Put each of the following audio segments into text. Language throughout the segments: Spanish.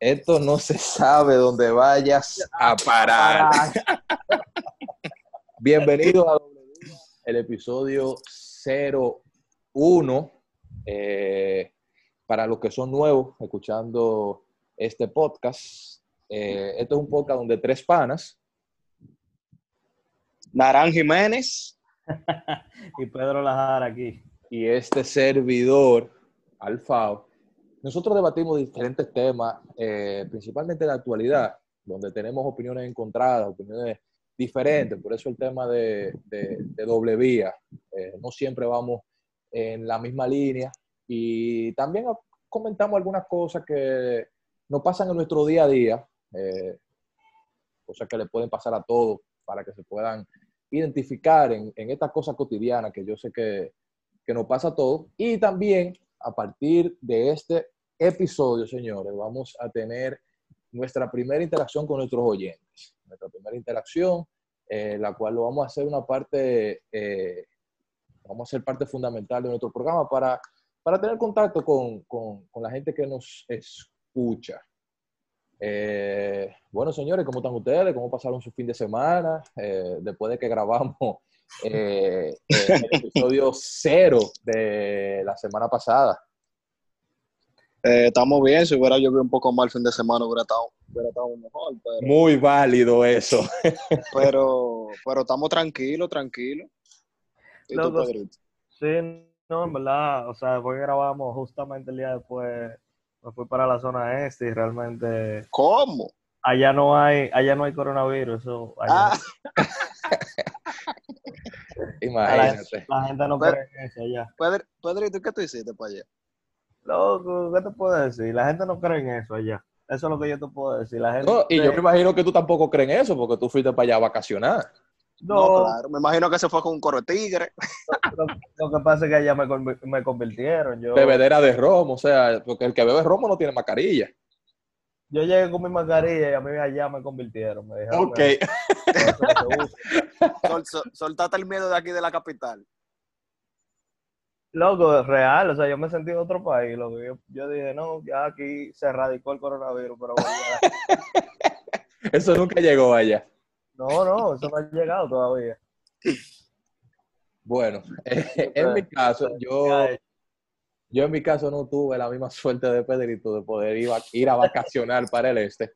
Esto no se sabe dónde vayas a parar. Bienvenidos a el episodio 01. Eh, para los que son nuevos escuchando este podcast, eh, esto es un podcast donde tres panas. Narán Jiménez. y Pedro Lajar aquí. Y este servidor, Alfao. Nosotros debatimos diferentes temas, eh, principalmente de actualidad, donde tenemos opiniones encontradas, opiniones diferentes. Por eso el tema de, doble vía. Eh, no siempre vamos en la misma línea. Y también comentamos algunas cosas que nos pasan en nuestro día a día, eh, cosas que le pueden pasar a todos para que se puedan identificar en, en estas cosas cotidianas que yo sé que, que nos pasa a todos. Y también a partir de este episodio, señores, vamos a tener nuestra primera interacción con nuestros oyentes. Nuestra primera interacción, eh, la cual lo vamos a hacer una parte, eh, vamos a ser parte fundamental de nuestro programa para, para tener contacto con, con, con la gente que nos escucha. Eh, bueno, señores, ¿cómo están ustedes? ¿Cómo pasaron su fin de semana? después de que grabamos el episodio cero de la semana pasada. Eh, estamos bien, si hubiera llovido un poco más el fin de semana hubiera estado, hubiera estado mejor. Muy válido eso. pero, pero estamos tranquilos, tranquilos. sí, no, en verdad, o sea, después que grabamos justamente el día después, me fui para la zona este y realmente... ¿Cómo? Allá no hay, allá no hay coronavirus, eso... Ah. Imagínate. La, gente no cree en eso allá. Pedrito, ¿qué tú hiciste para allá? Loco, ¿qué te puedo decir? La gente no cree en eso allá. Eso es lo que yo te puedo decir. La gente no, y yo me imagino que tú tampoco crees en eso, porque tú fuiste para allá a vacacionar. No, claro. Me imagino que se fue con un coro tigre. Lo, que pasa es que allá me, me convirtieron. Yo, Bebedera de romo, o sea, porque el que bebe romo no tiene mascarilla. Yo llegué con mi mascarilla y a mí allá me convirtieron. Me dijeron, ok. soltate el miedo de aquí de la capital. Loco, real, o sea, yo me sentí en otro país, loco. Yo, yo dije, no, ya aquí se erradicó el coronavirus, pero Eso nunca llegó allá. No, no, eso no ha llegado todavía. Bueno, en mi caso, yo, yo en mi caso no tuve la misma suerte de Pedrito de poder ir a, ir a vacacionar para el este.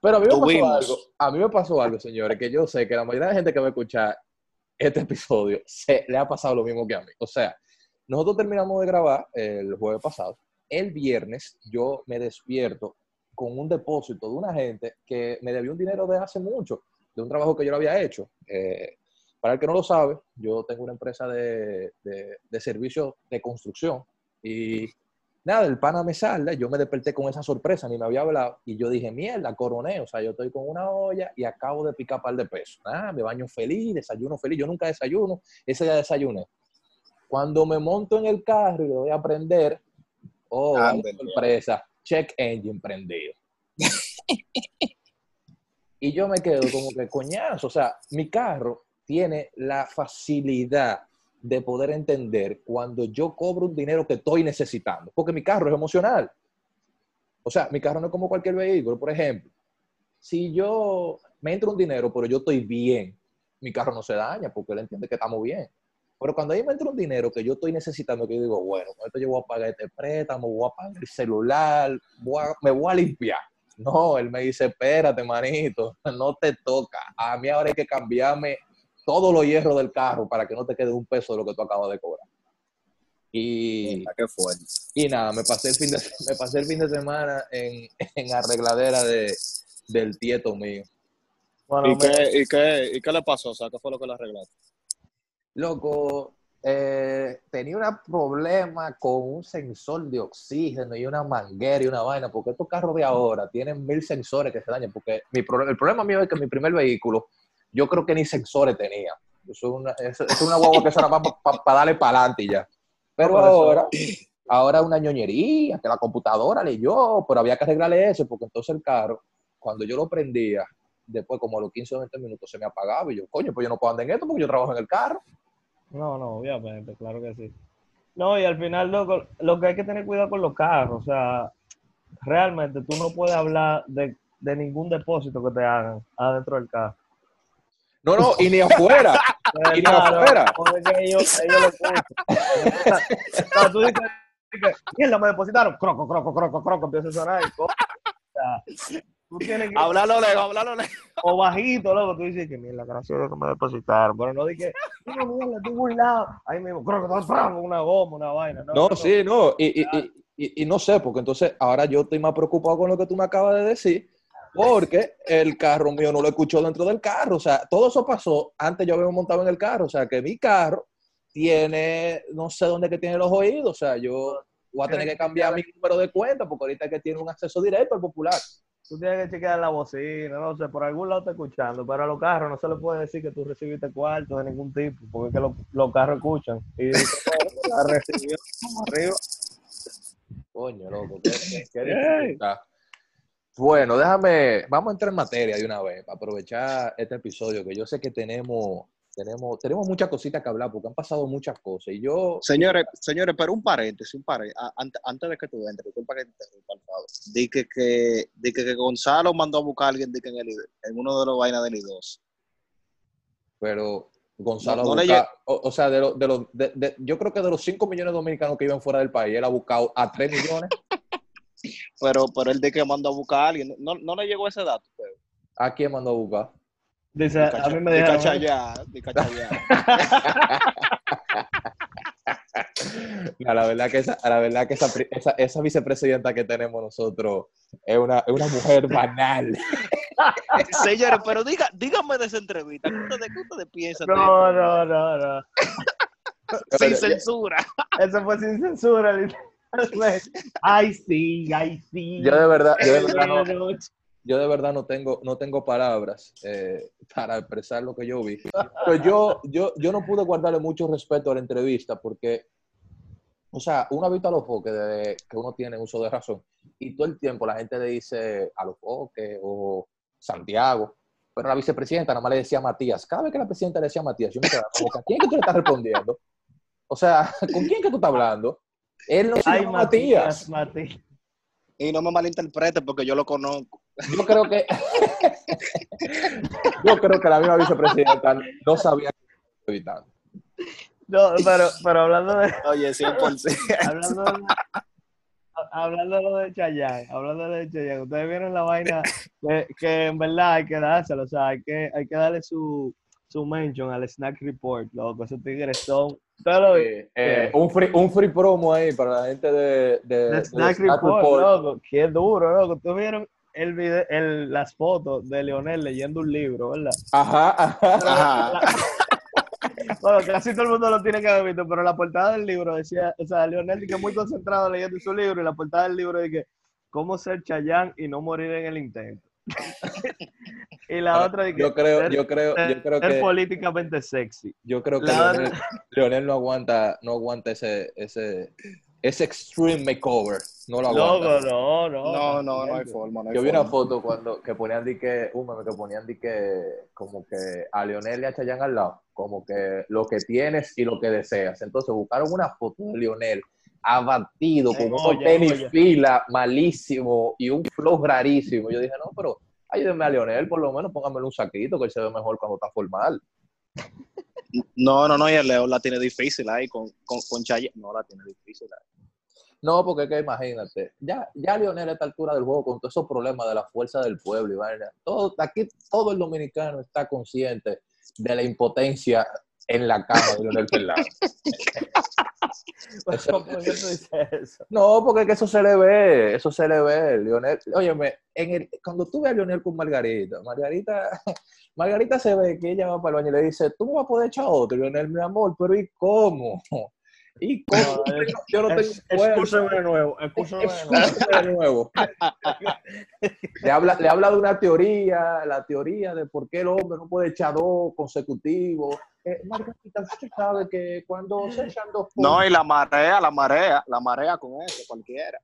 Pero a mí me pasó algo, a mí me pasó algo, señores, que yo sé que la mayoría de la gente que va a escuchar este episodio se le ha pasado lo mismo que a mí. O sea, nosotros terminamos de grabar el jueves pasado. El viernes yo me despierto con un depósito de una gente que me debió un dinero de hace mucho, de un trabajo que yo lo había hecho. Eh, para el que no lo sabe, yo tengo una empresa de, de, servicios de construcción y nada, el pana me salda, yo me desperté con esa sorpresa, ni me había hablado, y yo dije, mierda, coroné, o sea, yo estoy con una olla y acabo de picar par de pesos. Ah, me baño feliz, desayuno feliz, yo nunca desayuno, ese día desayuné. Cuando me monto en el carro y lo voy a prender, oh, sorpresa, check engine prendido. y yo me quedo como que coñazo, o sea, mi carro tiene la facilidad de poder entender cuando yo cobro un dinero que estoy necesitando, porque mi carro es emocional. O sea, mi carro no es como cualquier vehículo. Por ejemplo, si yo me entro un dinero, pero yo estoy bien, mi carro no se daña porque él entiende que estamos bien. Pero cuando ahí me entra un dinero que yo estoy necesitando, que yo digo, bueno, con esto yo voy a pagar este préstamo, voy a pagar el celular, me voy a limpiar. No, él me dice, espérate, manito, no te toca. A mí ahora hay que cambiarme todos los hierros del carro para que no te quede un peso de lo que tú acabas de cobrar. Y, ¿Qué y nada, me pasé el fin de, me pasé el fin de semana en, en arregladera de, del tieto mío. ¿Y, qué, y, qué, ¿Y qué le pasó? O sea, ¿qué fue lo que le arreglaste? Loco, eh, tenía un problema con un sensor de oxígeno y una manguera y una vaina, porque estos carros de ahora tienen mil sensores que se dañan, porque mi el problema mío es que mi primer vehículo, yo creo que ni sensores tenía. Es una, es, una guagua que será para darle para adelante y ya. Pero ahora, ahora una ñoñería, que la computadora leyó, pero había que arreglarle eso, porque entonces el carro, cuando yo lo prendía, después como a los 15 o 20 minutos se me apagaba y yo, coño, pues yo no puedo andar en esto porque yo trabajo en el carro. No, no, obviamente, claro que sí. No, y al final lo, lo que hay que tener cuidado con los carros, o sea, realmente tú no puedes hablar de, de ningún depósito que te hagan adentro del carro. No, no, y ni afuera. y ni afuera. ellos, ellos lo escuchan. O sea, tú dices, dices, mierda, me depositaron. Croco, croco, croco, croco, empieza a sonar. y o sea, tú tienes que Háblalo lejos, háblalo lejos. o bajito, loco, tú dices que mierda, gracias a Dios que me depositaron. Pero no dije, no, mierda, estoy burlado. Ahí mismo, croco, croco, croco, una goma, una vaina. No, No, sí, no. Y, y, y, y- y no sé, porque entonces ahora yo estoy más preocupado con lo que tú me acabas de decir, porque el carro mío no lo escuchó dentro del carro. O sea, todo eso pasó antes yo había montado en el carro. O sea, que mi carro tiene, no sé dónde que tiene los oídos. O sea, yo voy a tener que cambiar mi número de cuenta, porque ahorita es que tiene un acceso directo al popular. Tú tienes que chequear la bocina, no sé, por algún lado está escuchando, pero a los carros no se le puede decir que tú recibiste cuarto de ningún tipo, porque es que los, los carros escuchan. Y dicen, "Oh, la recibió arriba. Coño, loco, qué, qué-. Bueno, déjame, vamos a entrar en materia de una vez, para aprovechar este episodio, que yo sé que tenemos, tenemos, tenemos muchas cositas que hablar, porque han pasado muchas cosas. Y yo, Señores, señores, pero un paréntesis, un paréntesis. A- ante- Antes de que tú entres, disculpa que te interrumpa, Alfredo. Di que, que, di que, que Gonzalo mandó a buscar a alguien di que en, el, en uno de los vainas del I2. pero Gonzalo, No- no o, o sea, de los, de los, de- de- yo creo que de los 5 millones de dominicanos que viven fuera del país, él ha buscado a 3 millones. Pero, pero él di que mandó a buscar a alguien. No, no le llegó ese dato. Pero. ¿A quién mandó a buscar? Dice, a mí me dijeron, cachallá, di cachallá. No, la verdad que esa, la verdad que esa, esa, esa vicepresidenta que tenemos nosotros es una, es una mujer banal. Señores, pero diga, dígame de esa entrevista. ¿Qué ustedes, qué ustedes piensan? de- no, no, no, no. Sin censura. Eso fue sin censura. Ay, sí, ay, sí. Yo de verdad, yo de verdad no. Yo de verdad no tengo, no tengo palabras eh, para expresar lo que yo vi. Pero yo, yo, yo no pude guardarle mucho respeto a la entrevista porque, o sea, uno ha visto a los foques desde que uno tiene uso de razón y todo el tiempo la gente le dice a los foques o Santiago, pero la vicepresidenta nada más le decía Matías. Cada vez que la presidenta le decía Matías, yo me quedaba como, ¿a quién es que tú le estás respondiendo? O sea, ¿con quién es que tú estás hablando? Él no se Ay, llama Matías. Matías, Matías. Y no me malinterprete porque yo lo conozco. Yo creo que yo creo que la misma vicepresidenta no sabía que estaba evitando. No, pero, pero hablando de, Oye, 100%. hablando de, hablando de lo de Chayanne, hablando de lo de Chayanne, ustedes vieron la vaina que, que en verdad hay que dárselo, o sea, hay que, hay que darle su, su mention al Snack Report, loco, esos tigres son? Eh, eh, un, free, un free promo ahí para la gente de, de, The de Snack Snack Report, Report. loco, qué duro, loco, ustedes vieron el video, el, las fotos de Leonel leyendo un libro, ¿verdad? Ajá, ajá. Ajá. Bueno, casi todo el mundo lo tiene que haber visto, pero la portada del libro decía, o sea, Leonel que muy concentrado leyendo su libro y la portada del libro dice, ¿cómo ser Chayán y no morir en el intento? y la otra dice, Yo creo, ser, yo creo, yo creo ser que políticamente sexy. yo creo que Leonel, Leonel no aguanta, no aguanta ese, ese, ese extreme makeover. No lo aguanta. Loco, no, no. No, no, no hay forma. No hay Yo vi una foto cuando que ponían di que, un meme que ponían di que como que a Lionel y a Chayanne al lado, como que lo que tienes y lo que deseas. Entonces buscaron una foto de Lionel abatido con unos tenis fila malísimo y un flow rarísimo. Yo dije, no, pero ayúdenme a Lionel, por lo menos póngamelo un saquito que él se ve mejor cuando está formal. No, no, no, y el León la tiene difícil ahí con, con, con. No, la tiene difícil ahí. No, porque es que imagínate, ya, ya Lionel a esta altura del juego, con todos esos problemas de la fuerza del pueblo y vaina, todo, aquí todo el dominicano está consciente de la impotencia en la cama de Lionel Fernández. ¿Por qué tú dices eso? No, porque es que eso se le ve, eso se le ve, Lionel. Óyeme, en el, cuando tú ves a Lionel con Margarita, Margarita, Margarita se ve que ella va para el baño y le dice, tú no vas a poder echar otro, Lionel, mi amor, pero ¿y cómo? ¿Y cómo? No, es- Yo no tengo. Excúsame de nuevo, excúsame de nuevo. Excúsame de nuevo. le, habla, le habla de una teoría, la teoría de por qué el hombre no puede echar dos consecutivos. Eh, Margarita, usted sabe que cuando se echan dos No, y la marea, la marea, la marea con eso, cualquiera.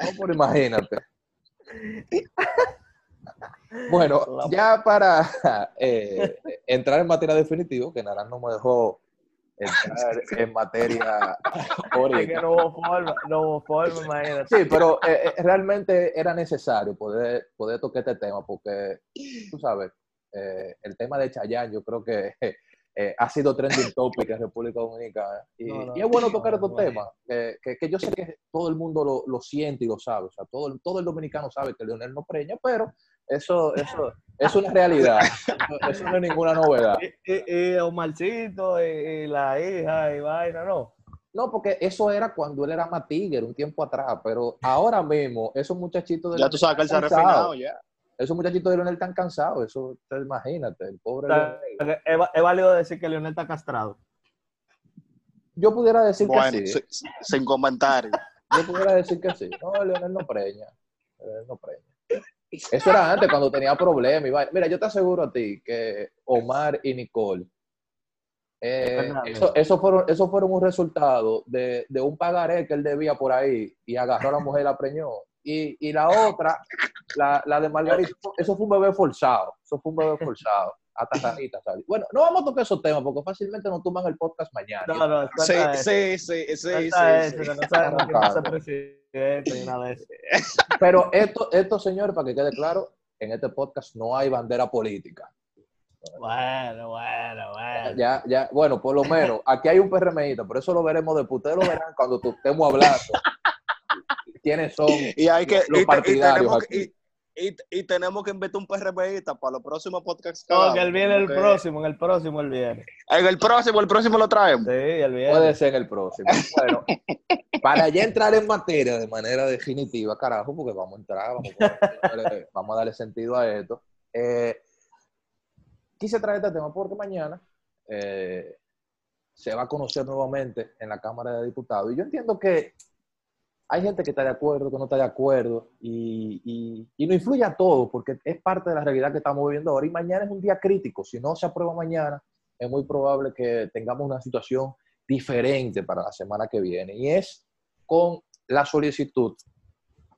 No, pero imagínate. Bueno, ya para eh, entrar en materia definitiva, que Naran no me dejó entrar en materia Es que ahorita. no hubo forma, no hubo forma, imagínate. Sí, pero eh, eh, realmente era necesario poder, poder tocar este tema porque, tú sabes, eh, el tema de Chayanne yo creo que eh, ha sido trending topic en República Dominicana. Y, No, no, y es bueno tocar no, estos no, temas, eh, que, que yo sé que todo el mundo lo, lo siente y lo sabe. O sea, todo, el- todo el dominicano sabe que Leonel no preña, pero eso, eso es una realidad. Eso, eso no es ninguna novedad. Y, y, y Omarcito la hija y vaina, no. No, porque eso era cuando él era más tigre, un tiempo atrás, pero ahora mismo esos muchachitos de Ya tú sabes que él se ha refinado ya. Esos muchachitos de Leonel están cansados, eso te imagínate, el O pobre sea, Leonel. es, válido decir que Leonel está castrado. Yo pudiera decir Bueno, que sí, si- sin comentario. yo pudiera decir que sí. No, Leonel no preña, Leonel no preña. Eso era antes, cuando tenía problemas. Mira, yo te aseguro a ti que Omar y Nicole, eh, eso, eso fueron, eso fueron un resultado de, de un pagaré que él debía por ahí y agarró a la mujer y la preñó. Y, y la otra, la, la de Margarita, eso fue un bebé forzado. Eso fue un bebé forzado. Hasta Ranita salió. Bueno, no vamos a tocar esos temas porque fácilmente nos toman el podcast mañana. No, no, Sí, sí, sí, sí, sí. Pero esto, esto, señores, para que quede claro, en este podcast no hay bandera política. Bueno, bueno, bueno. Ya, ya, bueno, por lo menos, aquí hay un PRMista, pero eso lo veremos después. Ustedes lo verán cuando estemos hablando. ¿Quiénes son? Y hay que, Los y, te- y partidarios tenemos, aquí. y, y- y tenemos que inventar un PRBista para los próximos podcasts. No, hagamos, que él viene el próximo, en el próximo él viene. En el próximo, el próximo lo traemos. Sí, él viene. Puede ser en el próximo. Bueno, para ya entrar en materia de manera definitiva, carajo, porque vamos a entrar, vamos, a darle- vamos a darle sentido a esto. Eh, quise traer este tema porque mañana eh, se va a conocer nuevamente en la Cámara de Diputados. Y yo entiendo que hay gente que está de acuerdo, que no está de acuerdo, y, y- y no influye a todo, porque es parte de la realidad que estamos viviendo ahora. Y mañana es un día crítico. Si no se aprueba mañana, es muy probable que tengamos una situación diferente para la semana que viene. Y es con la solicitud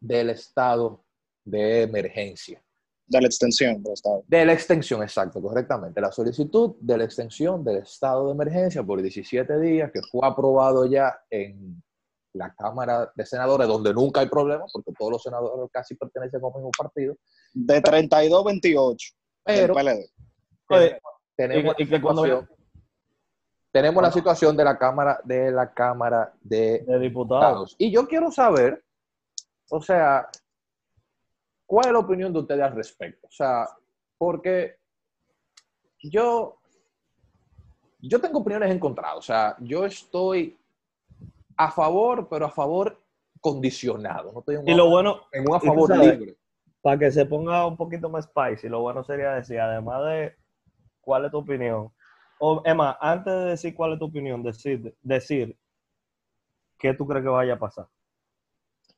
del estado de emergencia. De la extensión del Estado. De la extensión, exacto, correctamente. La solicitud de la extensión del estado de emergencia por 17 días, que fue aprobado ya en la Cámara de Senadores, donde nunca hay problema, porque todos los senadores casi pertenecen al mismo partido. De 32-28 Pero tenemos, y- y la que cuando- situación, tenemos la situación de la Cámara de la Cámara de de diputado. Diputados. Y yo quiero saber, o sea, ¿cuál es la opinión de ustedes al respecto? O sea, porque yo, yo tengo opiniones encontradas. O sea, yo estoy a favor, pero a favor condicionado. No un, Y lo bueno, en un a favor sabes- libre. para que se ponga un poquito más spicy, lo bueno sería decir, además de cuál es tu opinión, o Emma, antes de decir cuál es tu opinión, decir, decir qué tú crees que vaya a pasar.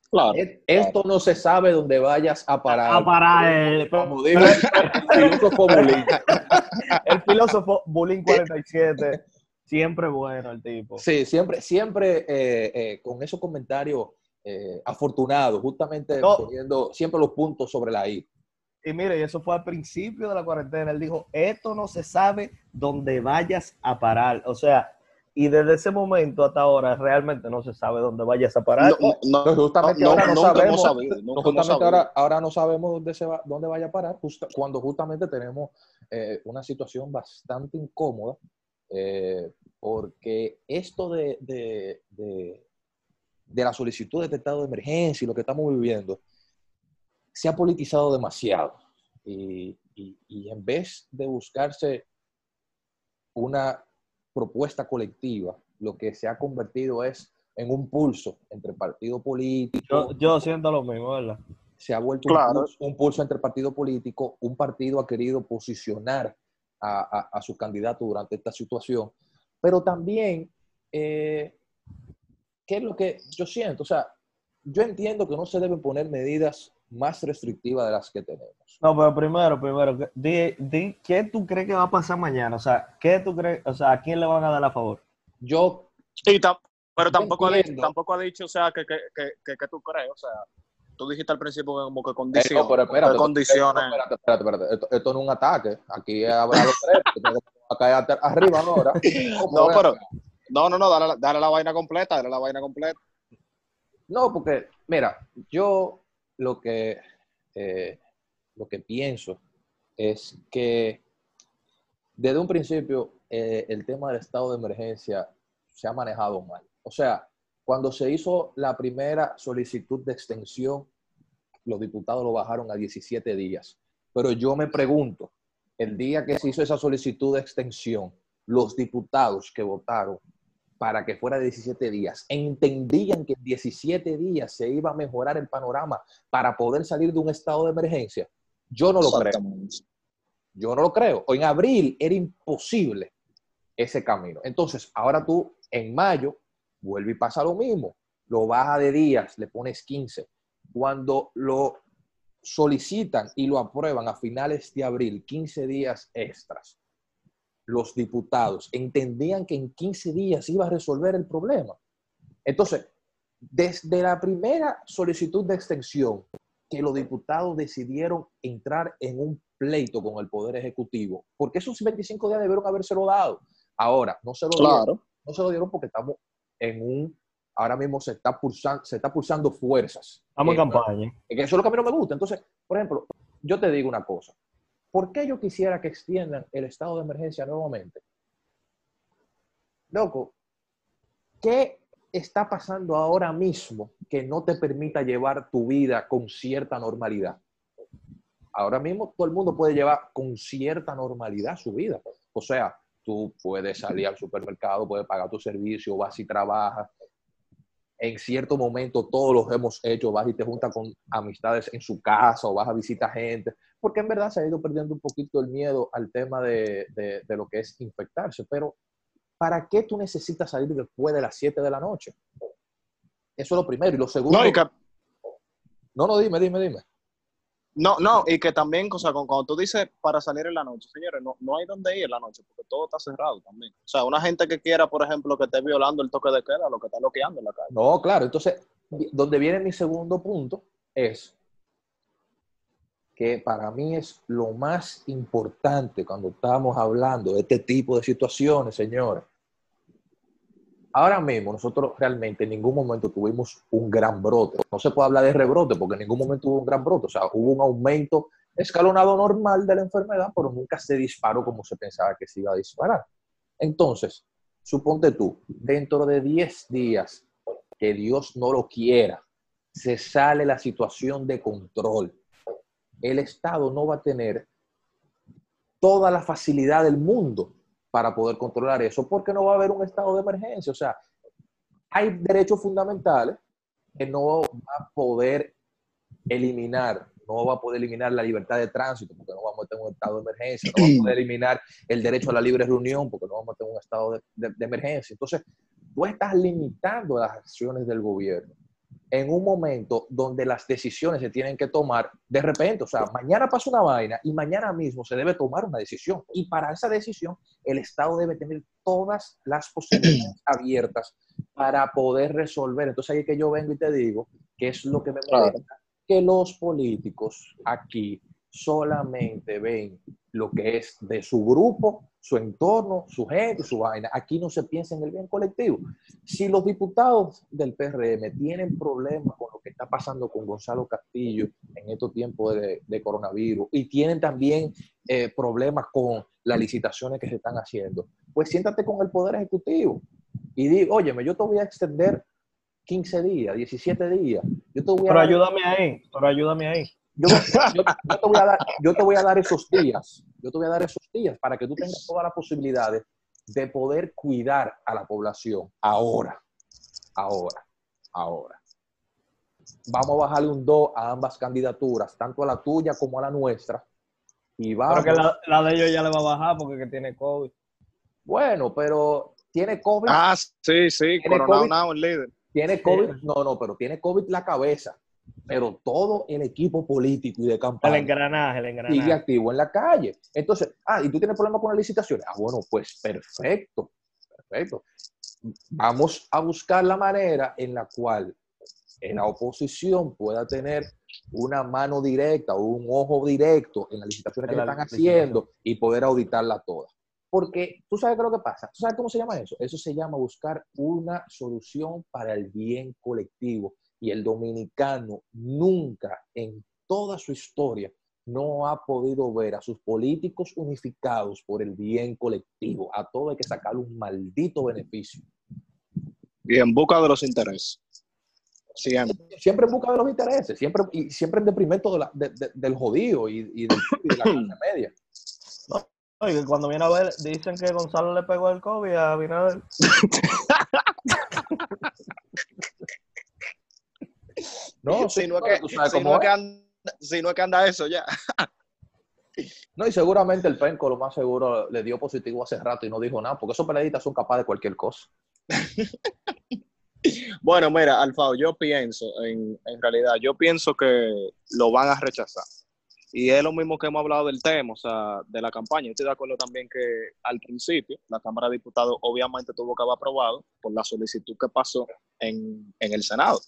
Claro. Esto no se sabe dónde vayas a parar. A parar el, Como dijo el filósofo Bulín. el filósofo Bullying 47, siempre bueno el tipo. Sí, siempre, siempre eh, eh, con esos comentarios eh, afortunados, justamente No. poniendo siempre los puntos sobre la I. Y mire, y eso fue al principio de la cuarentena. Él dijo, esto no se sabe dónde vayas a parar. O sea, y desde ese momento hasta ahora realmente no se sabe dónde vayas a parar. No, no, No, justamente no, ahora no sabemos, sabido, justamente ahora, ahora no sabemos dónde, se va, dónde vaya a parar, justa- cuando justamente tenemos eh, una situación bastante incómoda, eh, porque esto de, de, de- de la solicitud de este estado de emergencia y lo que estamos viviendo, se ha politizado demasiado. Y, y- y en vez de buscarse una propuesta colectiva, lo que se ha convertido es en un pulso entre partido político, Yo, yo siento lo mismo, ¿verdad? se ha vuelto Claro. un, pulso, un pulso entre partido político, un partido ha querido posicionar a, a- a su candidato durante esta situación, pero también, eh, ¿qué es lo que yo siento? O sea, yo entiendo que no se deben poner medidas más restrictivas de las que tenemos. No, pero primero, primero, di, di qué tú crees que va a pasar mañana. O sea, ¿qué tú crees? O sea, ¿a quién le van a dar a favor? Yo, Y tam- pero Yo tampoco ha, dicho, tampoco ha dicho, o sea, que, que, que, que, que tú crees, o sea, tú dijiste al principio que como que condiciones. no, pero espérate, condiciones. espérate, espérate, espérate. Esto, esto no es un ataque. Aquí habrá los tres. hasta arriba ahora. No, pero, No, no, no, dale, dale la vaina completa, dale la vaina completa. No, porque, mira, yo lo que, eh, lo que pienso es que desde un principio eh, el tema del estado de emergencia se ha manejado mal. O sea, cuando se hizo la primera solicitud de extensión, los diputados lo bajaron a 17 días. Pero yo me pregunto, el día que se hizo esa solicitud de extensión, los diputados que votaron para que fuera de 17 días, entendían que en 17 días se iba a mejorar el panorama para poder salir de un estado de emergencia. Yo no lo creo. Yo no lo creo. O en abril era imposible ese camino. Entonces, ahora tú en mayo vuelve y pasa lo mismo. Lo baja de días, le pones 15. Cuando lo solicitan y lo aprueban a finales de abril, 15 días extras, los diputados entendían que en 15 días iba a resolver el problema. Entonces, desde la primera solicitud de extensión que los diputados decidieron entrar en un pleito con el Poder Ejecutivo, porque esos 25 días debieron habérselo dado. Ahora, no se lo dieron. No se lo dieron porque estamos en un, ahora mismo se está pulsando, se está pulsando fuerzas. Estamos en campaña. eso es lo que a mí no me gusta. Entonces, por ejemplo, yo te digo una cosa. ¿Por qué yo quisiera que extiendan el estado de emergencia nuevamente? Loco, ¿qué está pasando ahora mismo que no te permita llevar tu vida con cierta normalidad? Ahora mismo todo el mundo puede llevar con cierta normalidad su vida. O sea, tú puedes salir al supermercado, puedes pagar tu servicio, vas y trabajas. En cierto momento todos los hemos hecho, vas y te juntas con amistades en su casa o vas a visitar gente, porque en verdad se ha ido perdiendo un poquito el miedo al tema de, de, lo que es infectarse. Pero, ¿para qué tú necesitas salir después de las 7 de la noche? Eso es lo primero. Y lo segundo... No, no, no, dime, dime, dime. No, no, y que también, o sea, cuando tú dices para salir en la noche, señores, no, no hay dónde ir en la noche, porque todo está cerrado también. O sea, una gente que quiera, por ejemplo, que esté violando el toque de queda, lo que está bloqueando en la calle. No, claro, entonces, donde viene mi segundo punto es que para mí es lo más importante cuando estamos hablando de este tipo de situaciones, señores, ahora mismo nosotros realmente en ningún momento tuvimos un gran brote. No se puede hablar de rebrote porque en ningún momento hubo un gran brote. O sea, hubo un aumento escalonado normal de la enfermedad, pero nunca se disparó como se pensaba que se iba a disparar. Entonces, suponte tú, dentro de 10 días, que Dios no lo quiera, se sale la situación de control. El Estado no va a tener toda la facilidad del mundo para poder controlar eso, porque no va a haber un estado de emergencia. O sea, hay derechos fundamentales que no va a poder eliminar, no va a poder eliminar la libertad de tránsito, porque no vamos a tener un estado de emergencia, no va a poder eliminar el derecho a la libre reunión, porque no vamos a tener un estado de, emergencia. Entonces, tú estás limitando las acciones del gobierno en un momento donde las decisiones se tienen que tomar de repente. O sea, mañana pasa una vaina y mañana mismo se debe tomar una decisión. Y para esa decisión, el Estado debe tener todas las posibilidades abiertas para poder resolver. Entonces ahí es que yo vengo y te digo que es lo que me molesta, que los políticos aquí solamente ven lo que es de su grupo, su entorno, su gente, su vaina. Aquí no se piensa en el bien colectivo. Si los diputados del PRM tienen problemas con lo que está pasando con Gonzalo Castillo en estos tiempos de, coronavirus y tienen también eh, problemas con las licitaciones que se están haciendo, pues siéntate con el Poder Ejecutivo y di, óyeme, yo te voy a extender 15 días, 17 días. Yo te voy a pero ayúdame ahí, pero ayúdame ahí. Yo, te voy a dar, yo te voy a dar esos días, yo te voy a dar esos días para que tú tengas todas las posibilidades de poder cuidar a la población ahora, ahora, ahora. Vamos a bajarle un 2 a ambas candidaturas, tanto a la tuya como a la nuestra. Y vamos. Pero que la, de ellos ya le va a bajar porque que tiene COVID. Bueno, pero tiene COVID. Ah, sí, sí, Coronado el líder. Tiene COVID, no, no, pero tiene COVID la cabeza pero todo el equipo político y de campaña el engranaje, el engranaje. sigue activo en la calle. Entonces, ah, y tú tienes problemas con las licitaciones. Ah, bueno, pues perfecto, perfecto. Vamos a buscar la manera en la cual la oposición pueda tener una mano directa o un ojo directo en las licitaciones que están haciendo y poder auditarla toda. Porque tú sabes qué es lo que pasa. ¿Tú sabes cómo se llama eso? Eso se llama buscar una solución para el bien colectivo. Y el dominicano nunca en toda su historia no ha podido ver a sus políticos unificados por el bien colectivo. A todo hay que sacarle un maldito beneficio. Y en busca de los intereses. Siempre. Siempre en busca de los intereses, siempre, y siempre en deprimento de la- de- de- del jodido y, y del- y de la clase media. Oye, cuando viene a ver, dicen que Gonzalo le pegó el COVID a Binader. No, si no es que, si no es que anda, si no es que anda eso ya. No, y seguramente el penco lo más seguro le dio positivo hace rato y no dijo nada, porque esos periodistas son capaces de cualquier cosa. Bueno, mira, Alfao, yo pienso, en, en realidad, yo pienso que lo van a rechazar. Y es lo mismo que hemos hablado del tema, o sea, de la campaña. Estoy de acuerdo también que al principio la Cámara de Diputados obviamente tuvo que haber aprobado por la solicitud que pasó en, en el Senado.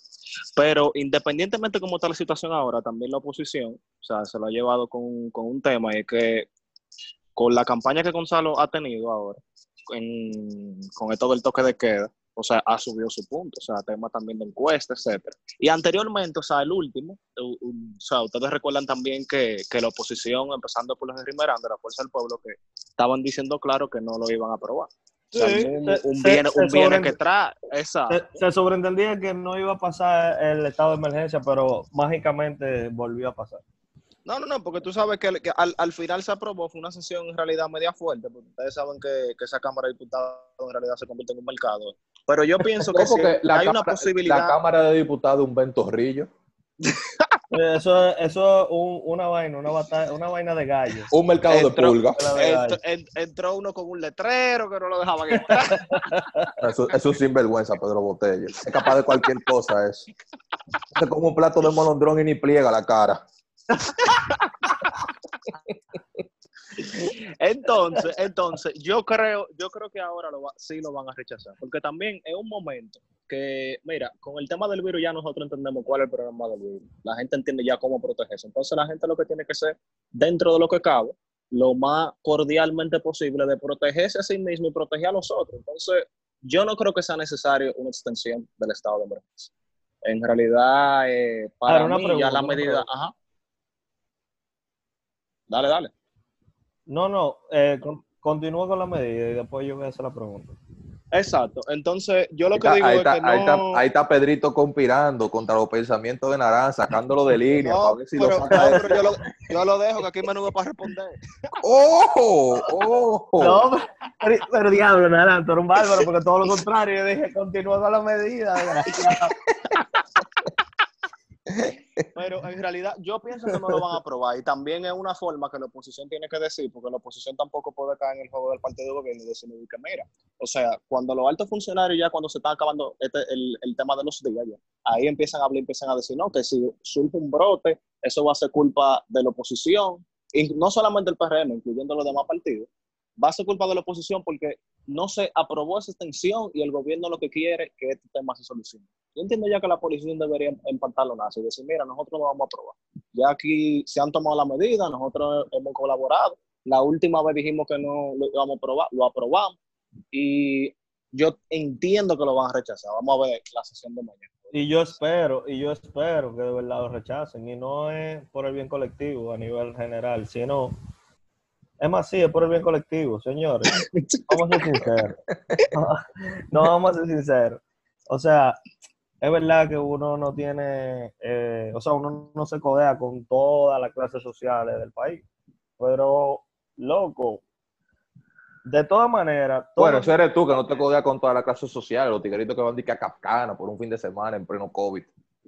Pero independientemente de cómo está la situación ahora, también la oposición, o sea, se lo ha llevado con, con un tema y es que con la campaña que Gonzalo ha tenido ahora, en- con esto del toque de queda, o sea, ha subido su punto, o sea, tema también de encuesta, etcétera. Y anteriormente, o sea, el último, o sea, ustedes recuerdan también que, que la oposición, empezando por los de Rimerán, de la Fuerza del Pueblo, que estaban diciendo claro que no lo iban a aprobar. O sea, un, se- un se- bien, se un bien que trae, esa. Se, se sobreentendía que no iba a pasar el estado de emergencia, pero mágicamente volvió a pasar. No, no, no, porque tú sabes que, que al, al final se aprobó, fue una sesión en realidad media fuerte, porque ustedes saben que, que esa Cámara de Diputados en realidad se convierte en un mercado. Pero yo pienso que si hay una posibilidad... la Cámara de Diputados es un ventorrillo, Eh, Eso, es- eso es un- una vaina, una batalla, una vaina de gallos. un mercado de Entró- pulga. De entró uno con un letrero que no lo dejaban entrar. Eso, eso es sinvergüenza, Pedro Botella. Es capaz de cualquier cosa eso. Es como un plato de molondrón y ni pliega la cara. Entonces, entonces, yo creo, yo creo que ahora lo va- sí lo van a rechazar, porque también es un momento que, mira, con el tema del virus ya nosotros entendemos cuál es el problema del virus. La gente entiende ya cómo protegerse. Entonces, la gente lo que tiene que ser, dentro de lo que cabe, lo más cordialmente posible de protegerse a sí mismo y proteger a los otros. Entonces, yo no creo que sea necesario una extensión del estado de emergencia. En realidad, eh, para Ahora, mí, ya pregunta, la medida, ajá. Dale, dale. No, no, eh, con- continúa con la medida y después yo voy a hacer la pregunta. Exacto. Entonces, yo lo que está, digo ahí es está- que ahí está- no... ahí está Pedrito conspirando contra los pensamientos de Naranja, sacándolo de línea No, para ver si pero, lo saca no, pero yo, lo, yo lo dejo, que aquí menudo para responder. ¡Ojo! ¡Ojo! No, pero, pero diablo, nada, tú eres un bárbaro, porque todo lo contrario, yo dije, continúa con la medida. Pero en realidad yo pienso que no lo van a aprobar y también es una forma que la oposición tiene que decir, porque la oposición tampoco puede caer en el juego del partido de gobierno y decir que mira, o sea, cuando los altos funcionarios ya cuando se está acabando este, el, el tema de los días, ahí empiezan a hablar, empiezan a decir, no, que si surge un brote, eso va a ser culpa de la oposición, y no solamente el PRM, incluyendo los demás partidos, va a ser culpa de la oposición porque no se aprobó esa extensión y el gobierno lo que quiere es que este tema se solucione. Yo entiendo ya que la oposición debería empantalonarse y decir, mira, nosotros no vamos a aprobar. Ya aquí se han tomado la medida, nosotros hemos colaborado. La última vez dijimos que no lo íbamos a aprobar, lo aprobamos. Y yo entiendo que lo van a rechazar. Vamos a ver la sesión de mañana. Y yo espero, y yo espero que de verdad lo rechacen. Y no es por el bien colectivo a nivel general, sino, es más, sí, es por el bien colectivo, señores. Vamos a ser sinceros. No, vamos a ser sinceros. O sea, es verdad que uno no tiene, eh, o sea, uno no se codea con todas las clases sociales del país. Pero, loco, de todas maneras, todo- Bueno, eso eres tú, que no te codeas con toda la clase social, los tigritos que van de que a Capcana por un fin de semana en pleno COVID.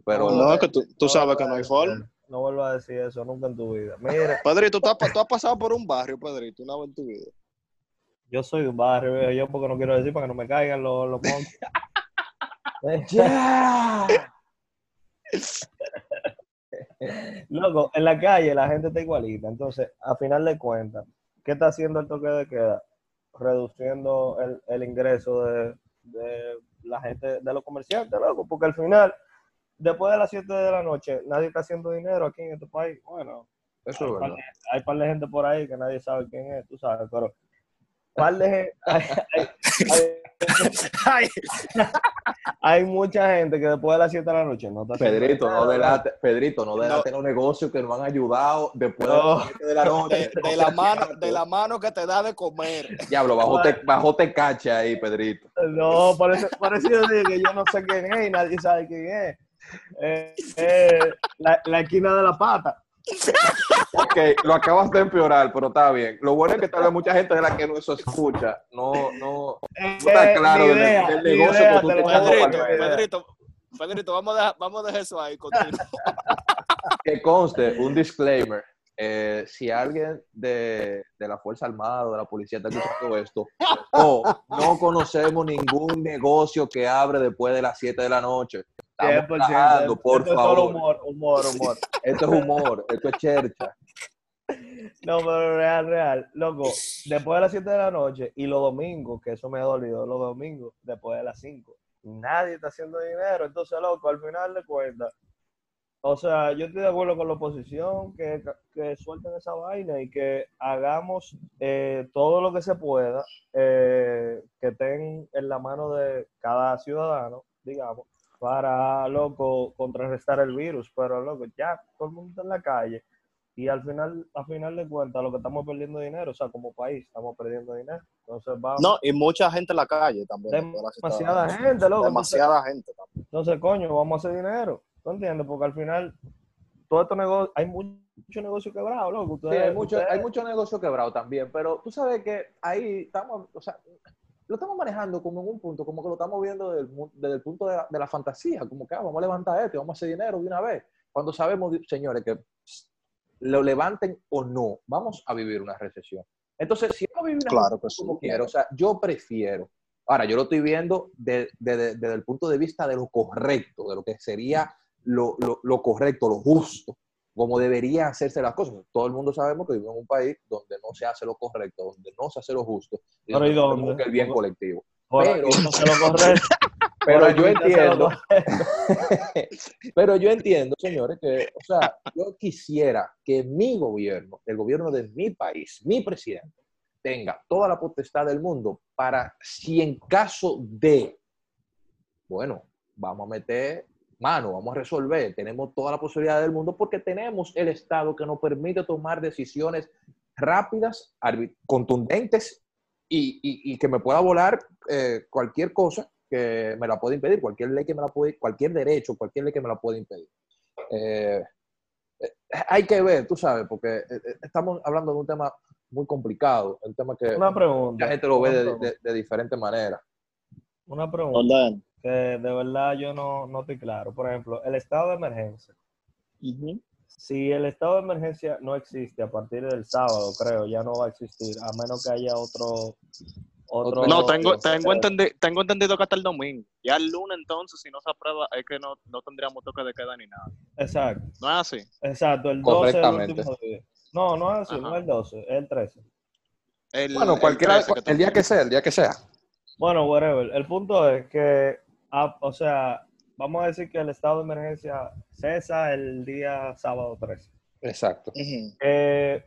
Pero No, es que tú, tú sabes que no hay forma. No vuelvas a decir eso nunca en tu vida. Mire, Pedrito, tú has, tú has pasado por un barrio, Pedrito, una vez en tu vida. yo soy de un barrio, yo porque no quiero decir para que no me caigan los, los montes. Loco, en la calle la gente está igualita. Entonces, a final de cuentas, ¿qué está haciendo el toque de queda? Reduciendo el, el ingreso de, de la gente, de los comerciantes, loco, porque al final, después de las 7 de la noche, nadie está haciendo dinero aquí en este país. Bueno, eso es hay par, verdad. de, hay par de gente por ahí que nadie sabe quién es, tú sabes, pero par de hay, hay- hay- hay mucha gente que después de las 7 de la noche no está haciendo Pedrito, no delate, Pedrito, no delate los negocios que nos han ayudado después de No. las 7 de la noche. De, de la mano, de la mano que te da de comer. Diablo, bajote, bajote cacha ahí, Pedrito. No, por eso, por eso yo digo que yo no sé quién es y nadie sabe quién es. Eh, eh, la, la esquina de la pata. Ok, lo acabas de empeorar, pero está bien. Lo bueno es que tal vez mucha gente de la que no eso escucha no, no, Eh, no está claro idea, del ni negocio idea, que tú te Pedrito. Pedrito, Pedrito, vamos a dejar, vamos a dejar eso ahí. continúa. Que conste, un disclaimer. eh, si alguien de, de la Fuerza Armada o de la policía está escuchando esto, o no conocemos ningún negocio que abre después de las 7 de la noche. Estamos 100%. relajando, por Esto es solo humor, humor, humor. Esto es humor, esto es chercha. No, pero real, real. Loco, después de las 7 de la noche y los domingos, que eso me ha dolido, los domingos, después de las 5. Nadie está haciendo dinero. Entonces, loco, al final de cuentas, o sea, yo estoy de acuerdo con la oposición, que, que suelten esa vaina y que hagamos eh, todo lo que se pueda, eh, que estén en la mano de cada ciudadano, digamos, para, loco, contrarrestar el virus. Pero, loco, ya todo el mundo está en la calle y al final, al final de cuentas, lo que estamos perdiendo dinero, o sea, como país, estamos perdiendo dinero. Entonces, vamos. No, y mucha gente en la calle también. demasiada gente, loco. Entonces, Demasiada gente también. entonces, coño, vamos a hacer dinero. ¿Tú entiendes? Porque al final, todo estos negocios, hay mucho negocio quebrado, loco. Sí, hay mucho, ustedes- hay mucho negocio quebrado también, pero tú sabes que ahí estamos, o sea, lo estamos manejando como en un punto, como que lo estamos viendo desde el, mu- desde el punto de la, de la fantasía, como que ah, vamos a levantar esto, vamos a hacer dinero de una vez. Cuando sabemos, señores, que pss, lo levanten o no, vamos a vivir una recesión. Entonces, si vamos a vivir una Claro como quiero, o sea, yo prefiero, ahora yo lo estoy viendo de- de- de- desde el punto de vista de lo correcto, de lo que sería lo, lo- lo correcto, lo justo como deberían hacerse las cosas. Todo el mundo sabemos que vivimos en un país donde no se hace lo correcto, donde no se hace lo justo, y Pero busca el bien colectivo. pero- aquí no se lo correcto. Pero yo no entiendo, pero yo entiendo, señores, que, o sea, yo quisiera que mi gobierno, el gobierno de mi país, mi presidente, tenga toda la potestad del mundo para, si en caso de, bueno, vamos a meter mano, vamos a resolver, tenemos toda la posibilidad del mundo porque tenemos el Estado que nos permite tomar decisiones rápidas, contundentes y, y- y que me pueda volar eh, cualquier cosa que me la pueda impedir, cualquier ley que me la puede, cualquier derecho, cualquier ley que me la pueda impedir. Eh, eh, hay que ver, tú sabes, porque estamos hablando de un tema muy complicado, un tema que Una pregunta. la gente lo ve de, de, de diferentes maneras. Una pregunta. Que de verdad yo no, no estoy claro. Por ejemplo, el estado de emergencia. Si el estado de emergencia no existe a partir del sábado, creo, ya no va a existir, a menos que haya otro... otro No, tengo, eh, tengo, entendi- tengo entendido que hasta el domingo. Ya el lunes entonces, si no se aprueba, es que no, no tendríamos toque de queda ni nada. Exacto, No es así. exacto, el 12 es el último día. No, no es así, no es el 12, es el 13. El, Bueno, el cualquiera, 13 que el día que sea, el día que sea. Bueno, whatever. El punto es que, ah, o sea, vamos a decir que el estado de emergencia cesa el día sábado 13. Exacto. Eh,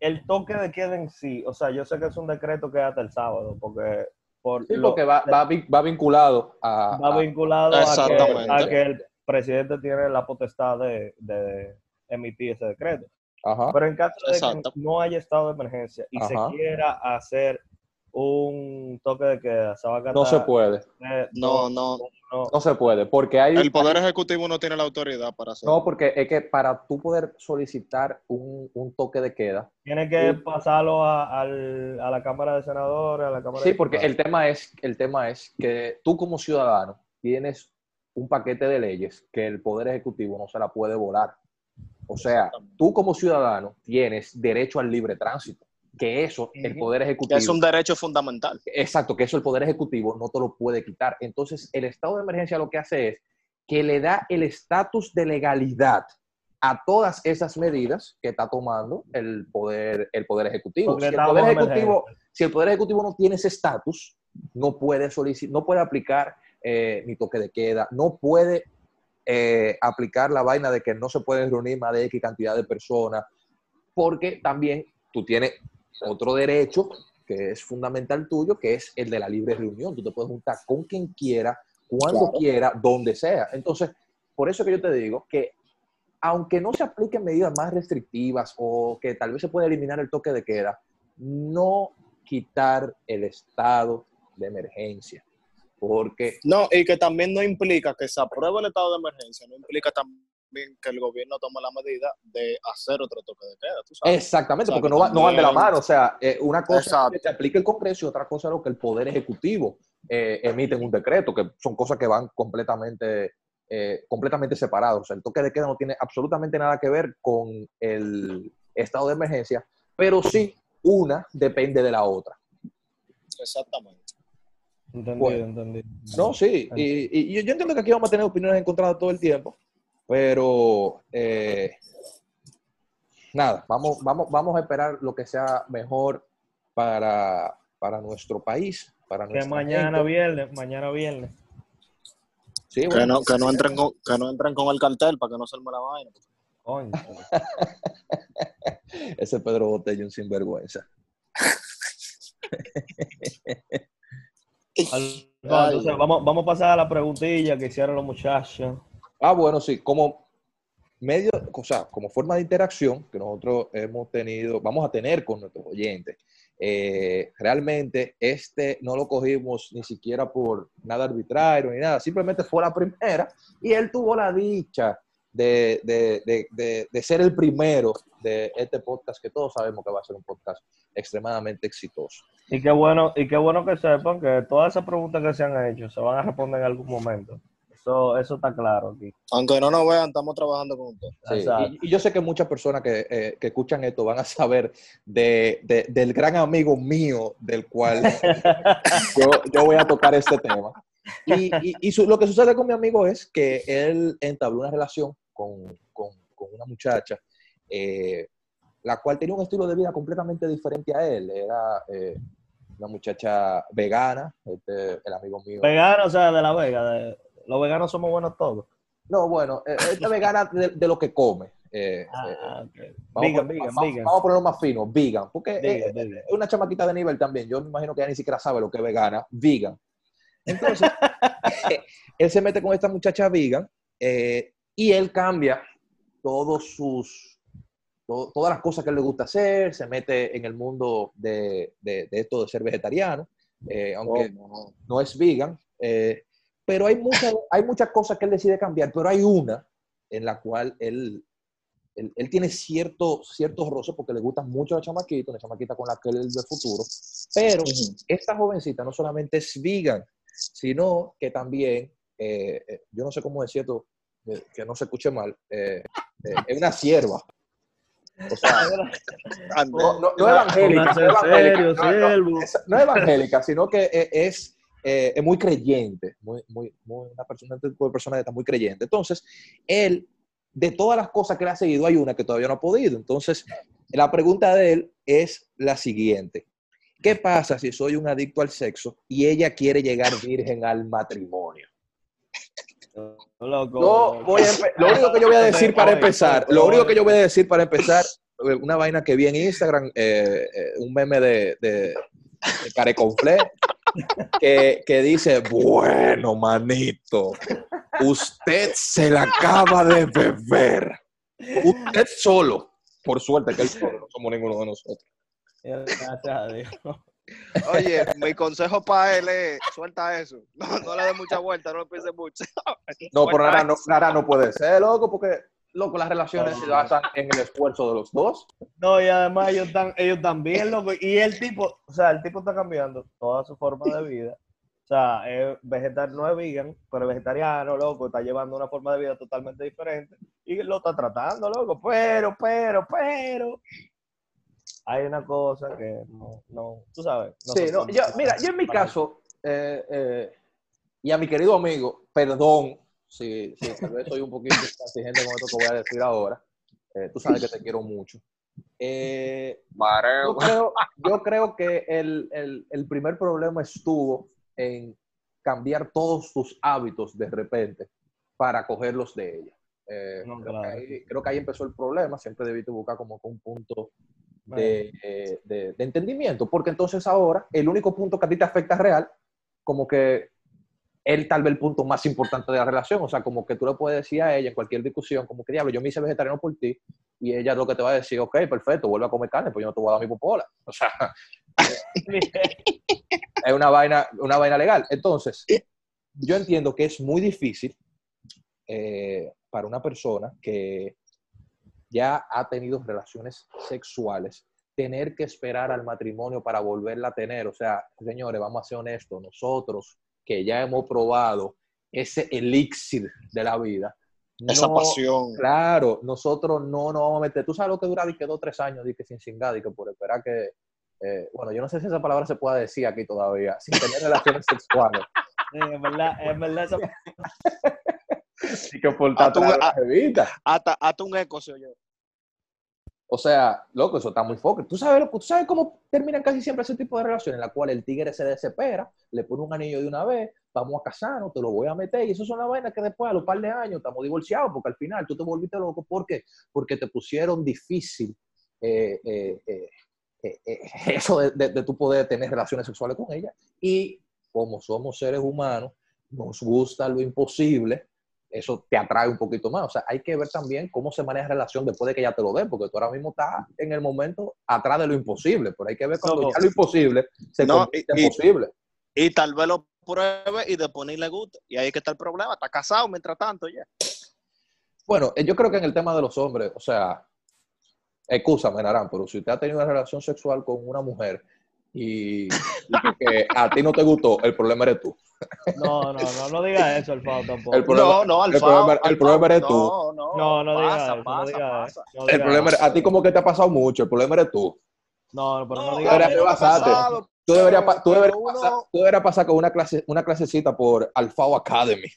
el toque de queda en sí, o sea, yo sé que es un decreto que es hasta el sábado, porque, por Sí, lo- porque va, va, va vinculado a, va vinculado a que, Exactamente. a que el presidente tiene la potestad de, de emitir ese decreto. Ajá. Pero en caso de Exacto. que no haya estado de emergencia y Ajá. se quiera hacer un toque de queda, se va a acatar, No se puede, eh, No, no. no, no se puede, porque hay... El Poder Ejecutivo no tiene la autoridad para hacerlo. No, porque es que para tú poder solicitar un, un toque de queda, Tiene que pasarlo a, al- a la Cámara de Senadores, a la Cámara sí, de porque el tema es, el tema es que tú como ciudadano tienes un paquete de leyes que el Poder Ejecutivo no se la puede volar. O sea, tú como ciudadano tienes derecho al libre tránsito, que eso el. Poder Que Ejecutivo... es un derecho fundamental. Exacto, que eso el Poder Ejecutivo no te lo puede quitar. Entonces, el estado de emergencia lo que hace es que le da el estatus de legalidad a todas esas medidas que está tomando el Poder, el poder Ejecutivo. Si el poder ejecutivo, si el Poder Ejecutivo no tiene ese estatus, no puede solicitar, no puede aplicar eh, ni toque de queda, no puede eh, aplicar la vaina de que no se pueden reunir más de X cantidad de personas, porque también tú tienes otro derecho que es fundamental tuyo, que es el de la libre reunión. Tú te puedes juntar con quien quiera, cuando Claro. quiera, donde sea. Entonces, por eso que yo te digo que aunque no se apliquen medidas más restrictivas o que tal vez se pueda eliminar el toque de queda, no quitar el estado de emergencia. Porque No, y que también no implica que se apruebe el estado de emergencia, no implica también que el gobierno tome la medida de hacer otro toque de queda, tú sabes. Exactamente, O sea, porque que no, va- no van de la mano. O sea, eh, una cosa es que se aplique el Congreso y otra cosa es lo que el Poder Ejecutivo eh, emite en un decreto, que son cosas que van completamente, eh, completamente separados. O sea, el toque de queda no tiene absolutamente nada que ver con el estado de emergencia, pero sí una depende de la otra. Exactamente. Entendido, Bueno. entendido. No, sí. Y, y yo entiendo que aquí vamos a tener opiniones encontradas todo el tiempo, pero eh, nada, vamos, vamos, vamos a esperar lo que sea mejor para, para nuestro país, para Que mañana gente. viernes, mañana viernes. Sí, Que no, que, no entren con, que no entren con el cartel para que no se arme la vaina. Coño. ese Pedro Botello un sinvergüenza. Entonces, vamos, vamos a pasar a la preguntilla que hicieron los muchachos. Ah, bueno, sí, como medio, o sea, como forma de interacción que nosotros hemos tenido, vamos a tener con nuestros oyentes. eh, realmente este no lo cogimos ni siquiera por nada arbitrario ni nada, simplemente fue la primera y él tuvo la dicha de, de- de- de- ser el primero de este podcast que todos sabemos que va a ser un podcast extremadamente exitoso. Y qué bueno, y qué bueno que sepan que todas esas preguntas que se han hecho se van a responder en algún momento. Eso, eso está claro aquí. Aunque no nos vean, estamos trabajando con ustedes. Sí, y, y yo sé que muchas personas que, eh, que escuchan esto van a saber de, de- del gran amigo mío del cual yo, yo voy a tocar este tema. Y, y- y su- lo que sucede con mi amigo es que él entabló una relación con, con- con una muchacha, eh, la cual tenía un estilo de vida completamente diferente a él. Era eh, una muchacha vegana, este, el amigo mío. Vegano, o sea, de la Vega. de- los veganos somos buenos todos. No, bueno, eh, esta vegana de, de lo que come. eh, eh, Ah. Vamos, Vegan, a, vegan, vamos- vegan. vamos a ponerlo más fino, vegan, porque eh, eh, es una chamaquita de nivel también. Yo me imagino que ella ni siquiera sabe lo que es vegana, vegan. Entonces, él se mete con esta muchacha vegan eh, y él cambia todos sus, to- todas las cosas que él le gusta hacer, se mete en el mundo de, de- de esto de ser vegetariano, eh, aunque Oh, no. no es vegan, eh, pero hay muchas, hay muchas cosas que él decide cambiar, pero hay una en la cual él, él, él tiene cierto, ciertos roces porque le gusta mucho la chamaquita, una chamaquita con la que él es del futuro, pero esta jovencita no solamente es vegan, sino que también, eh, eh, yo no sé cómo decirlo, eh, que no se escuche mal, eh, eh, es una sierva. O sea, no, no- no evangélica, Pónganse no evangélica, serio, no, no, siervo. es- no evangélica, sino que es, eh, es muy creyente, muy, muy, muy, una persona, un tipo de persona que está muy creyente. Entonces, él, de todas las cosas que le ha seguido, hay una que todavía no ha podido. Entonces, la pregunta de él es la siguiente. ¿Qué pasa si soy un adicto al sexo y ella quiere llegar virgen al matrimonio? Loco. Voy a lo único que yo voy a decir para empezar, lo único que yo voy a decir para empezar, una vaina que vi en Instagram, eh, eh, un meme de, de, de Careconflé, que, que dice, bueno, manito, usted se la acaba de beber. Usted solo. Por suerte que él solo, no somos ninguno de nosotros. Gracias a Dios. Oye, mi consejo para él es, suelta eso. No, no le des mucha vuelta, no le pienses mucho. No, pero eso. no, nada no puede ser, loco, porque, loco, las relaciones se basan en el esfuerzo de los dos. No, y además ellos están, ellos también, loco. Y el tipo, o sea, el tipo está cambiando toda su forma de vida. O sea, es vegetar, no es vegan, pero vegetariano, loco, está llevando una forma de vida totalmente diferente. Y lo está tratando, loco. Pero, pero, pero. Hay una cosa que no, no, tú sabes. no Sí, no, yo, mira, yo en mi caso, eh, eh, y a mi querido amigo, perdón si, si tal vez soy un poquito exigente con esto que voy a decir ahora. Eh, tú sabes que te quiero mucho. Eh, yo, Mareo. creo, yo creo que el, el- el primer problema estuvo en cambiar todos tus hábitos de repente para cogerlos de ella. Eh, No, creo, claro. que ahí, creo que ahí empezó el problema. Siempre debiste buscar como un punto de, eh, de- de entendimiento, porque entonces ahora el único punto que a ti te afecta real, como que él tal vez el punto más importante de la relación, o sea, como que tú le puedes decir a ella en cualquier discusión, como que diablo, yo me hice vegetariano por ti, y ella lo que te va a decir, ok, perfecto, vuelve a comer carne, pues yo no te voy a dar mi popola. O sea, es una vaina, una vaina legal. Entonces, yo entiendo que es muy difícil eh, para una persona que ya ha tenido relaciones sexuales tener que esperar al matrimonio para volverla a tener. O sea, señores, vamos a ser honestos, nosotros que ya hemos probado ese elixir de la vida. Esa pasión. Claro, nosotros no nos vamos a meter. Tú sabes lo que dura, di que dos, tres años, di que sin cingar, di que por esperar que. eh, bueno, yo no sé si esa palabra se pueda decir aquí todavía, sin tener relaciones sexuales. Sí, en verdad, en verdad eso- Y que por. Hasta, hasta un eco se oye. O sea, loco, eso está muy foco. ¿Tú sabes, ¿Tú sabes cómo terminan casi siempre ese tipo de relaciones en la cual el tigre se desespera, le pone un anillo de una vez, vamos a casarnos, te lo voy a meter, y eso son las vainas que después a los par de años estamos divorciados, porque al final tú te volviste loco. ¿Por qué? Porque te pusieron difícil eh, eh, eh, eso de, de, de tú poder tener relaciones sexuales con ella. Y como somos seres humanos, nos gusta lo imposible, eso te atrae un poquito más. O sea, hay que ver también cómo se maneja la relación después de que ya te lo den, porque tú ahora mismo estás en el momento atrás de lo imposible, pero hay que ver cuando ya lo imposible se No, convierte y- en y- posible. Y tal vez lo pruebe y después ni le guste. Y ahí es que está el problema. Está casado mientras tanto ya. Bueno, eh, yo creo que en el tema de los hombres, o sea, excúsame, Narán, pero si usted ha tenido una relación sexual con una mujer y, y que a ti no te gustó, el problema eres tú. No, no, no, no diga eso, Alfao, tampoco. El problema- no, no, el Alfao, problema- el Alfao, problema eres tú. No, no, No, no diga pasa, eso, no pasa, El problema eso. a ti como que te ha pasado mucho, el problema eres tú. No, pero no, No, diga a mí eso. Tú deberías, tú pero deberías uno- pasar, tú deberías pasar con una, clase, una clasecita por Alfao Academy.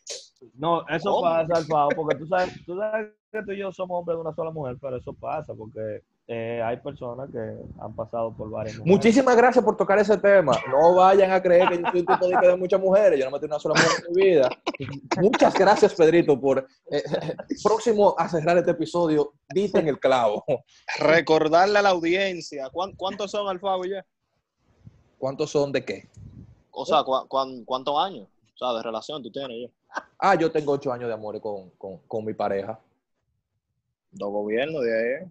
No, eso ¿Cómo? pasa, Alfao, porque tú sabes, tú sabes que tú y yo somos hombres de una sola mujer, pero eso pasa porque eh, hay personas que han pasado por varias mujeres. Muchísimas gracias por tocar ese tema. No vayan a creer que yo soy un tipo de, que de muchas mujeres. Yo no metí una sola mujer en mi vida. Muchas gracias, Pedrito, por eh, próximo a cerrar este episodio. Dite en el clavo. Recordarle a la audiencia. ¿cuán- ¿Cuántos son, Alfao, ya? ¿Cuántos son de qué? O sea, ¿cuán- cuán- ¿cuántos años? O sea, de relación tú tienes ya. Ah, yo tengo ocho años de amor con, con, con mi pareja. Dos gobiernos de ahí.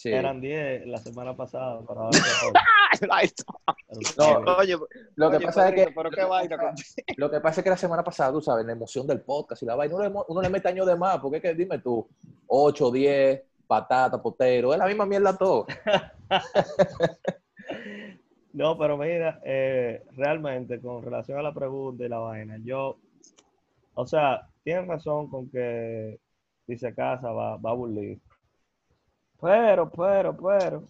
Sí. Eran 10 la semana pasada, pero ahora no. Oye, Lo que oye, pasa es que Pero qué vaina. Lo que pasa es que la semana pasada, tú sabes, la emoción del podcast y la vaina, uno le, uno le mete años de más, porque es que dime tú, 8, 10, patata, potero, es la misma mierda todo. No, pero mira, eh, realmente con relación a la pregunta y la vaina, yo, o sea, tienes razón con que si se casa va, va a aburrir. Pero, pero, pero,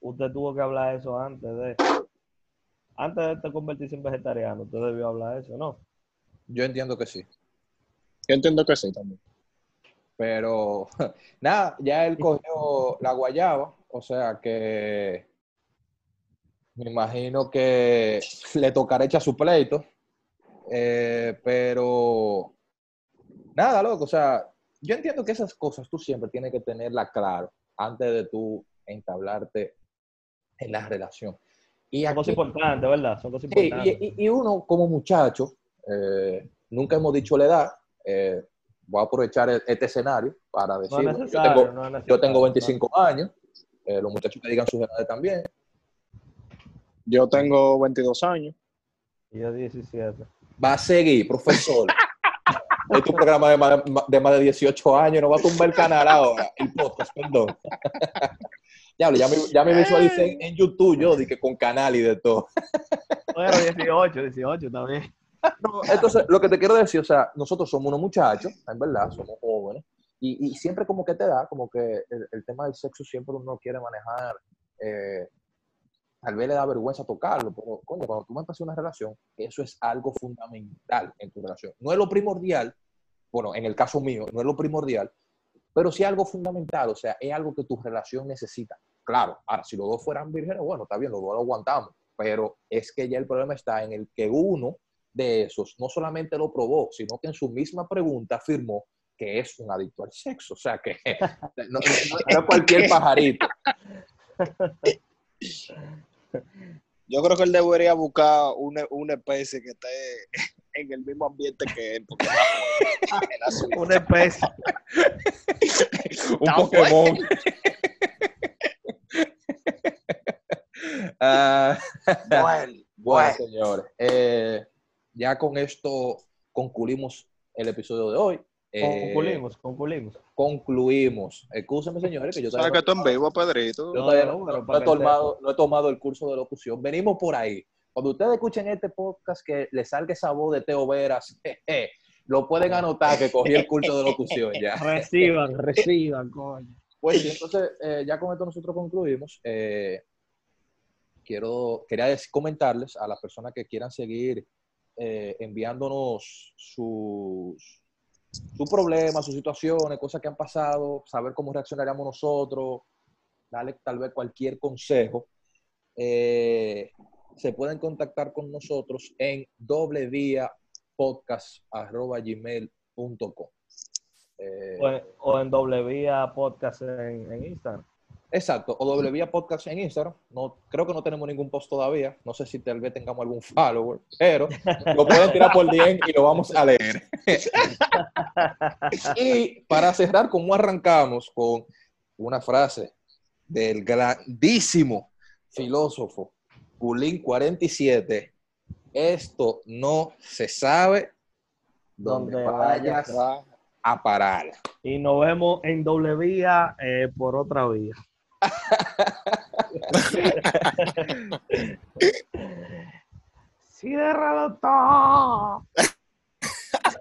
usted tuvo que hablar eso antes de, antes de convertirse en vegetariano, usted debió hablar eso, ¿no? Yo entiendo que sí. Yo entiendo que sí también. Pero nada, ya él cogió la guayaba, o sea que me imagino que le tocará echar su pleito. Eh, pero nada, loco, o sea, yo entiendo que esas cosas tú siempre tienes que tenerlas claro antes de tú entablarte en la relación. Y Son aquí- cosas importantes, ¿verdad? Son cosas importantes. y, y- y uno como muchacho, eh, nunca hemos dicho la edad, eh, voy a aprovechar e- este escenario para No decir, es yo, no tengo no. 25 años, eh, los muchachos que digan sus edades también. Yo tengo 22 años. Y yo 17. Va a seguir, profesor. es tu programa de más, de más de 18 años, no va a tumbar el canal ahora, el podcast, perdón. Diablo, ya me, ya me visualicé en, en YouTube yo, dije con canal y de todo. Bueno, 18, 18 también. No, entonces, lo que te quiero decir, o sea, nosotros somos unos muchachos, en verdad, somos jóvenes, y, y siempre como que te da, como que el, el tema del sexo siempre uno quiere manejar, eh, tal vez le da vergüenza tocarlo, pero coño, cuando tú me empezas una relación, eso es algo fundamental en tu relación. No es lo primordial, bueno, en el caso mío, no es lo primordial, pero sí algo fundamental, o sea, es algo que tu relación necesita. Claro, ahora, si los dos fueran vírgenes, bueno, está bien, los dos lo aguantamos, pero es que ya el problema está en el que uno de esos no solamente lo probó, sino que en su misma pregunta afirmó que es un adicto al sexo. O sea que no- no es cualquier pajarito. Yo creo que él debería buscar una, una especie que esté en el mismo ambiente que él, porque Una especie. Un Pokémon. Ah, Bueno, bueno, bueno. señores, eh, ya con esto concluimos el episodio de hoy. Eh, Concluimos, concluimos. concluimos. Escúcheme, señores, que yo ¿Sabes todavía que tú en vivo, Pedrito? Yo No, todavía no, no, pero no para he tomado, no he tomado el curso de locución. Venimos por ahí. Cuando ustedes escuchen este podcast que les salga esa voz de Teo Veras, jeje, lo pueden anotar que cogí el curso de locución ya. Reciban, reciban, coño. Pues sí, entonces eh, ya con esto nosotros concluimos. Eh, quiero, quería comentarles a las personas que quieran seguir eh, enviándonos sus sus problemas, sus situaciones, cosas que han pasado, saber cómo reaccionaríamos nosotros, darle tal vez cualquier consejo, eh, se pueden contactar con nosotros en dobleviapodcast.gmail.com. Eh, O en, o en doble vía podcast en, en Instagram. Exacto, o doble vía podcast en Instagram. No, creo que no tenemos ningún post todavía. No sé si tal vez tengamos algún follower, pero lo pueden tirar por DM y lo vamos a leer. y para cerrar, como arrancamos con una frase del grandísimo filósofo Culín 47, esto no se sabe dónde Donde vayas vayas. a parar. Y nos vemos en doble vía eh, por otra vía. Ciérralo todo.